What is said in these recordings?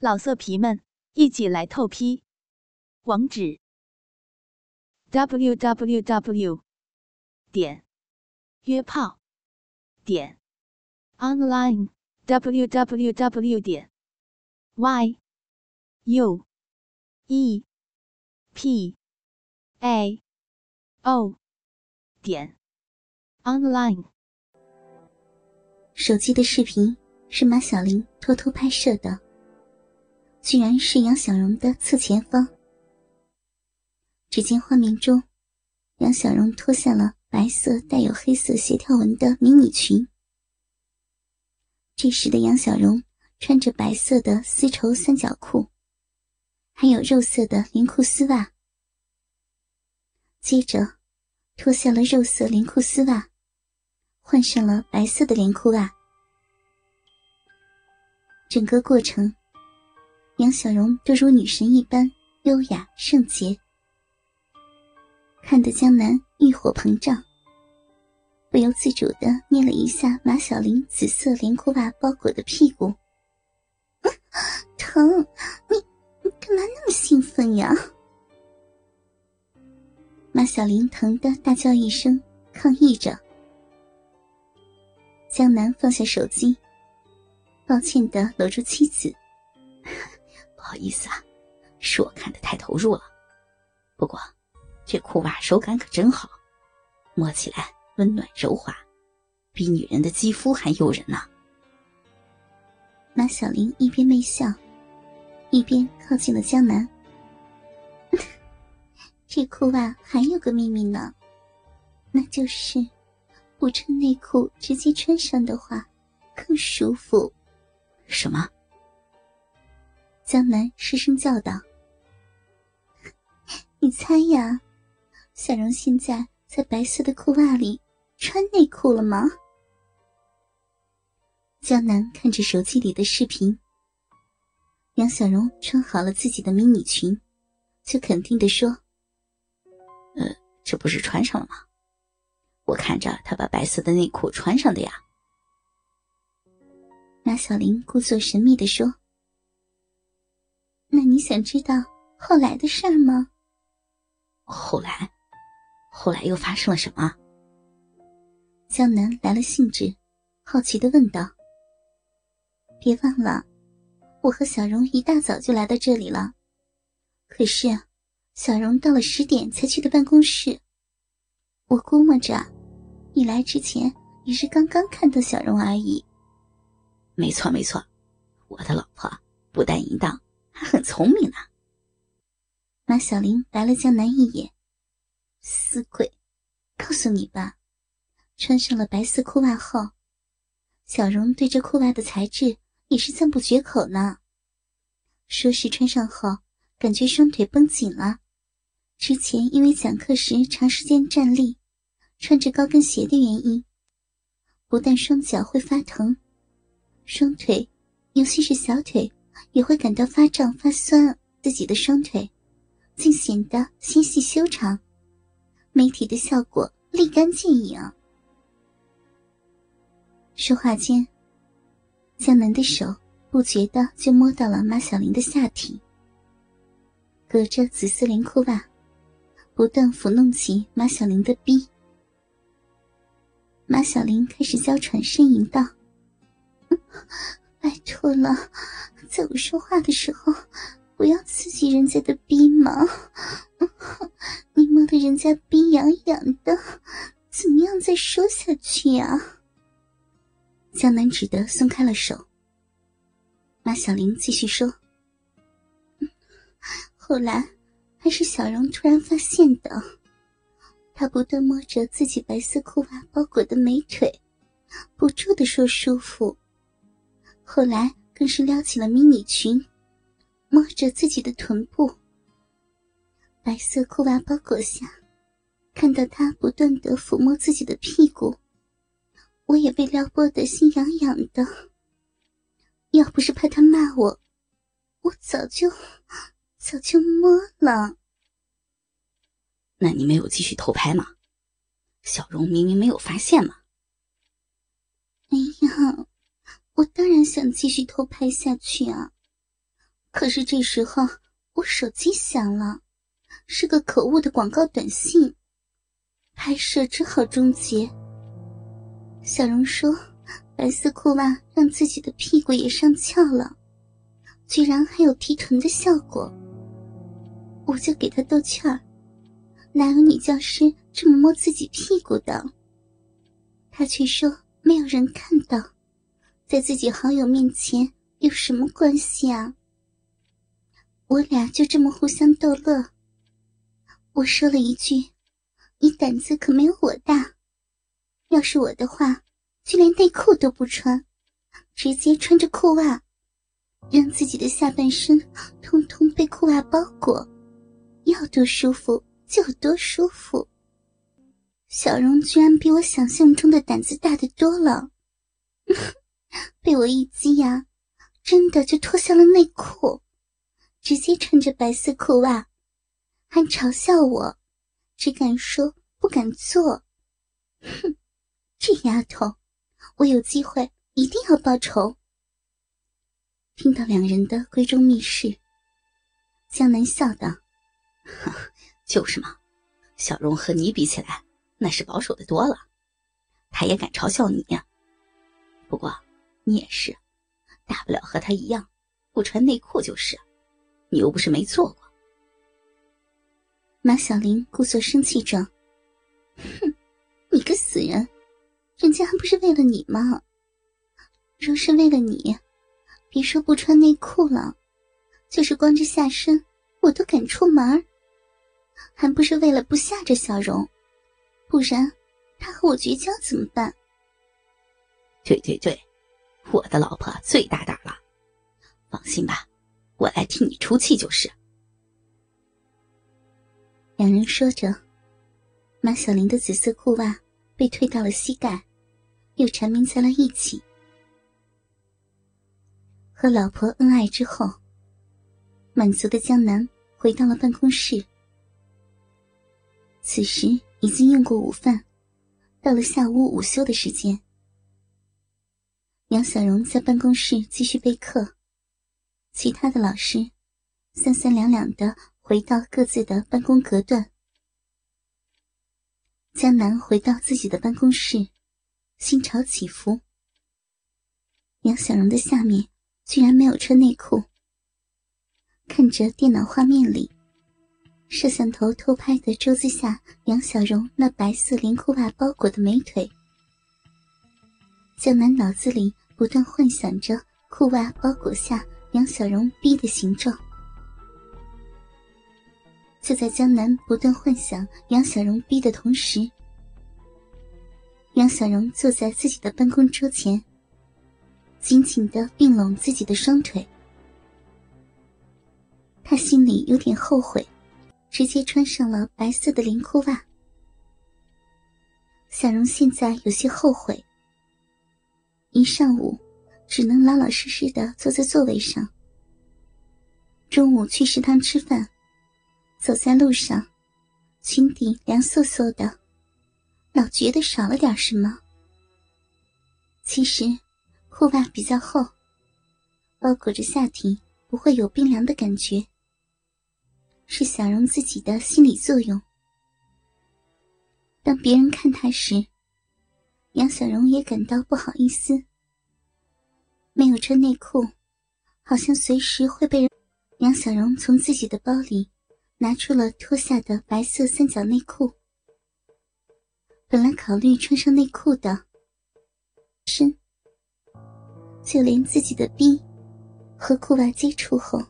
老色皮们，一起来透批！网址：w w w 点约炮点 online w w w 点 y u e p a o 点 online。手机的视频是马小玲偷偷拍摄的。居然是杨小荣的侧前方。只见画面中，杨小荣脱下了白色带有黑色斜条纹的迷你裙。这时的杨小荣穿着白色的丝绸三角裤，还有肉色的连裤丝袜。接着，脱下了肉色连裤丝袜，换上了白色的连裤袜。整个过程。杨小荣都如女神一般优雅圣洁，看得江南欲火膨胀，不由自主的捏了一下马小玲紫色连裤袜包裹的屁股。疼！你你干嘛那么兴奋呀？马小玲疼的大叫一声，抗议着。江南放下手机，抱歉的搂住妻子。不好意思啊，是我看的太投入了。不过，这裤袜手感可真好，摸起来温暖柔滑，比女人的肌肤还诱人呢。马小玲一边媚笑，一边靠近了江南。这裤袜还有个秘密呢，那就是不穿内裤直接穿上的话，更舒服。什么？江南失声叫道：“ 你猜呀，小荣现在在白色的裤袜里穿内裤了吗？”江南看着手机里的视频，杨小荣穿好了自己的迷你裙，就肯定的说：“呃，这不是穿上了吗？我看着他把白色的内裤穿上的呀。”马小玲故作神秘的说。那你想知道后来的事儿吗？后来，后来又发生了什么？江南来了兴致，好奇的问道：“别忘了，我和小荣一大早就来到这里了。可是，小荣到了十点才去的办公室。我估摸着，你来之前也是刚刚看到小荣而已。”没错，没错，我的老婆不但淫荡。他很聪明呢。马小玲白了江南一眼，死鬼，告诉你吧，穿上了白色裤袜后，小荣对这裤袜的材质也是赞不绝口呢。说是穿上后感觉双腿绷紧了，之前因为讲课时长时间站立，穿着高跟鞋的原因，不但双脚会发疼，双腿，尤其是小腿。也会感到发胀发酸，自己的双腿竟显得纤细修长，美体的效果立竿见影。说话间，江南的手不觉的就摸到了马小玲的下体，隔着紫色连裤袜，不断抚弄起马小玲的逼。马小玲开始娇喘呻吟道：“拜托了。”在我说话的时候，不要刺激人家的逼毛！你摸得人家逼痒痒的，怎么样再说下去呀？江南只得松开了手。马小玲继续说：“后来还是小荣突然发现的，他不断摸着自己白色裤袜包裹的美腿，不住的说舒服。后来。”更是撩起了迷你裙，摸着自己的臀部。白色裤袜包裹下，看到他不断的抚摸自己的屁股，我也被撩拨的心痒痒的。要不是怕他骂我，我早就早就摸了。那你没有继续偷拍吗？小荣明明没有发现嘛。哎呀！我当然想继续偷拍下去啊！可是这时候我手机响了，是个可恶的广告短信，拍摄只好终结。小荣说：“白色裤袜让自己的屁股也上翘了，居然还有提臀的效果。”我就给他逗趣儿：“哪有女教师这么摸自己屁股的？”他却说：“没有人看到，在自己好友面前有什么关系啊？”我俩就这么互相逗乐。我说了一句：“你胆子可没有我大。要是我的话，就连内裤都不穿，直接穿着裤袜，让自己的下半身通通被裤袜包裹，要多舒服就有多舒服。”小荣居然比我想象中的胆子大得多了，被我一激呀，真的就脱下了内裤。直接穿着白色裤袜，还嘲笑我，只敢说不敢做。哼，这丫头，我有机会一定要报仇。听到两人的闺中密事，江南笑道：“就是嘛，小荣和你比起来，那是保守的多了。他也敢嘲笑你。不过你也是，大不了和他一样，不穿内裤就是。”你又不是没做过。马小玲故作生气状：“哼，你个死人，人家还不是为了你吗？若是为了你，别说不穿内裤了，就是光着下身，我都敢出门。还不是为了不吓着小荣，不然他和我绝交怎么办？”对对对，我的老婆最大胆了，放心吧。我来替你出气就是。两人说着，马小玲的紫色裤袜被推到了膝盖，又缠绵在了一起。和老婆恩爱之后，满足的江南回到了办公室。此时已经用过午饭，到了下午午休的时间。杨小荣在办公室继续备课。其他的老师三三两两的回到各自的办公隔断。江南回到自己的办公室，心潮起伏。杨小荣的下面居然没有穿内裤。看着电脑画面里摄像头偷拍的桌子下杨小荣那白色连裤袜包裹的美腿，江南脑子里不断幻想着裤袜包裹下。杨小荣逼的形状，就在江南不断幻想杨小荣逼的同时，杨小荣坐在自己的办公桌前，紧紧的并拢自己的双腿。他心里有点后悔，直接穿上了白色的连裤袜。小荣现在有些后悔，一上午。只能老老实实的坐在座位上。中午去食堂吃饭，走在路上，裙底凉飕飕的，老觉得少了点什么。其实，裤袜比较厚，包裹着下体，不会有冰凉的感觉。是小荣自己的心理作用。当别人看他时，杨小荣也感到不好意思。没有穿内裤，好像随时会被人。杨小荣从自己的包里拿出了脱下的白色三角内裤。本来考虑穿上内裤的身，就连自己的臂和裤袜接触后，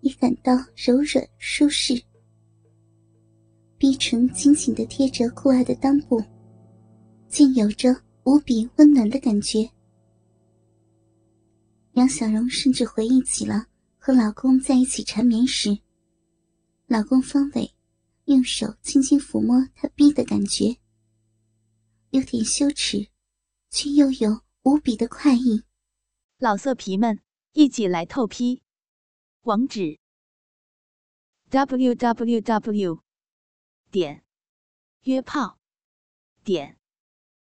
也感到柔软舒适。逼唇紧紧的贴着裤袜的裆部，竟有着无比温暖的感觉。杨小荣甚至回忆起了和老公在一起缠绵时，老公方伟用手轻轻抚摸她逼的感觉，有点羞耻，却又有无比的快意。老色皮们，一起来透批！网址：w w w. 点约炮点